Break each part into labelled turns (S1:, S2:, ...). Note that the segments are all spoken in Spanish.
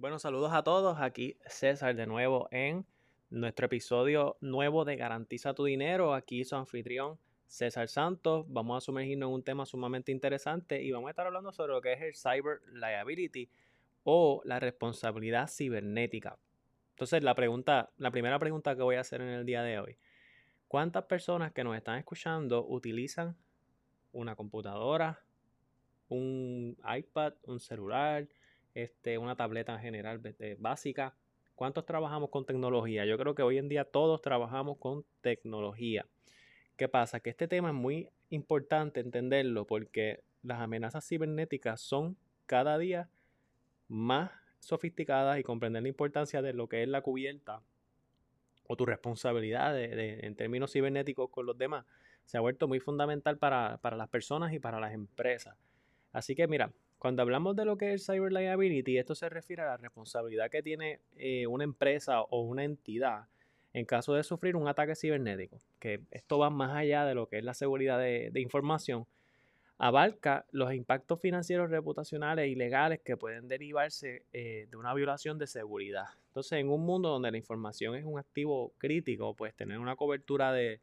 S1: Bueno, saludos a todos. Aquí César de nuevo en nuestro episodio nuevo de Garantiza tu dinero. Aquí su anfitrión César Santos. Vamos a sumergirnos en un tema sumamente interesante y vamos a estar hablando sobre lo que es el cyber liability o la responsabilidad cibernética. Entonces, la pregunta, la primera pregunta que voy a hacer en el día de hoy. ¿Cuántas personas que nos están escuchando utilizan una computadora, un iPad, un celular, este, una tableta en general básica. ¿Cuántos trabajamos con tecnología? Yo creo que hoy en día todos trabajamos con tecnología. ¿Qué pasa? Que este tema es muy importante entenderlo porque las amenazas cibernéticas son cada día más sofisticadas y comprender la importancia de lo que es la cubierta o tu responsabilidad en términos cibernéticos con los demás se ha vuelto muy fundamental para, para las personas y para las empresas. Así que mira, cuando hablamos de lo que es cyber liability, esto se refiere a la responsabilidad que tiene eh, una empresa o una entidad en caso de sufrir un ataque cibernético, que esto va más allá de lo que es la seguridad de, información, abarca los impactos financieros, reputacionales y legales que pueden derivarse eh, de una violación de seguridad. Entonces, en un mundo donde la información es un activo crítico, pues tener una cobertura de,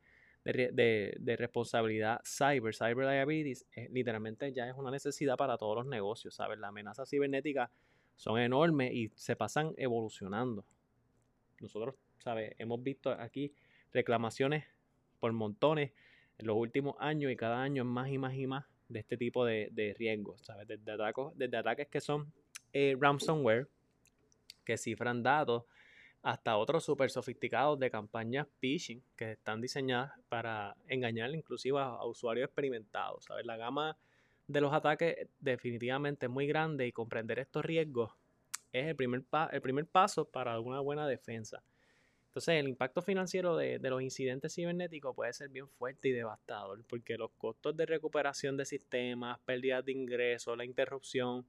S1: de, responsabilidad cyber, cyber liabilities, eh, literalmente ya es una necesidad para todos los negocios, ¿sabes? Las amenazas cibernéticas son enormes y se pasan evolucionando. Nosotros, ¿sabes? Hemos visto aquí reclamaciones por montones en los últimos años y cada año más y más y más de este tipo de, riesgos, ¿sabes? Desde, desde ataques que son eh, ransomware, que cifran datos, hasta otros súper sofisticados de campañas phishing que están diseñadas para engañar inclusive a, usuarios experimentados. ¿sabes? La gama de los ataques definitivamente es muy grande y comprender estos riesgos es el primer, el primer paso para una buena defensa. Entonces, el impacto financiero de, de, los incidentes cibernéticos puede ser bien fuerte y devastador, porque los costos de recuperación de sistemas, pérdidas de ingresos, la interrupción,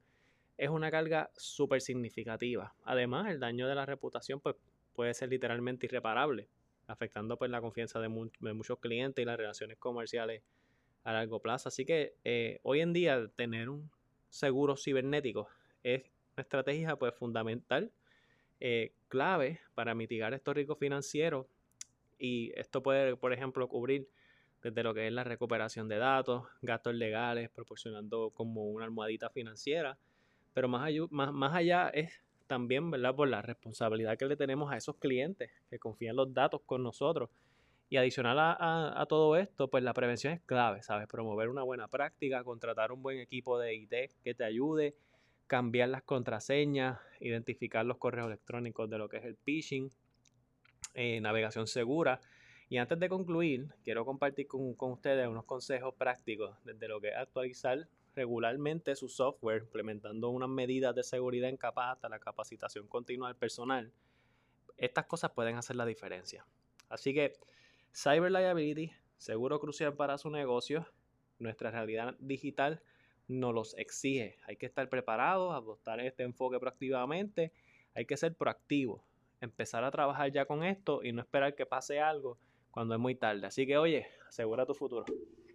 S1: es una carga súper significativa. Además, el daño de la reputación pues, puede ser literalmente irreparable, afectando pues, la confianza de, muchos clientes y las relaciones comerciales a largo plazo. Así que eh, hoy en día tener un seguro cibernético es una estrategia pues, fundamental, eh, clave para mitigar estos riesgos financieros y esto puede, por ejemplo, cubrir desde lo que es la recuperación de datos, gastos legales, proporcionando como una almohadita financiera, pero más, allá es también, ¿verdad? Por la responsabilidad que le tenemos a esos clientes que confían los datos con nosotros. Y adicional a, todo esto, pues la prevención es clave, ¿sabes? Promover una buena práctica, contratar un buen equipo de IT que te ayude, cambiar las contraseñas, identificar los correos electrónicos de lo que es el phishing, eh, navegación segura. Y antes de concluir, quiero compartir con ustedes unos consejos prácticos desde lo que es actualizar regularmente su software, implementando unas medidas de seguridad en capa hasta la capacitación continua del personal, estas cosas pueden hacer la diferencia. Así que Cyber Liability, seguro crucial para su negocio, nuestra realidad digital nos los exige. Hay que estar preparados, adoptar este enfoque proactivamente, hay que ser proactivo, empezar a trabajar ya con esto y no esperar que pase algo cuando es muy tarde. Así que oye, asegura tu futuro.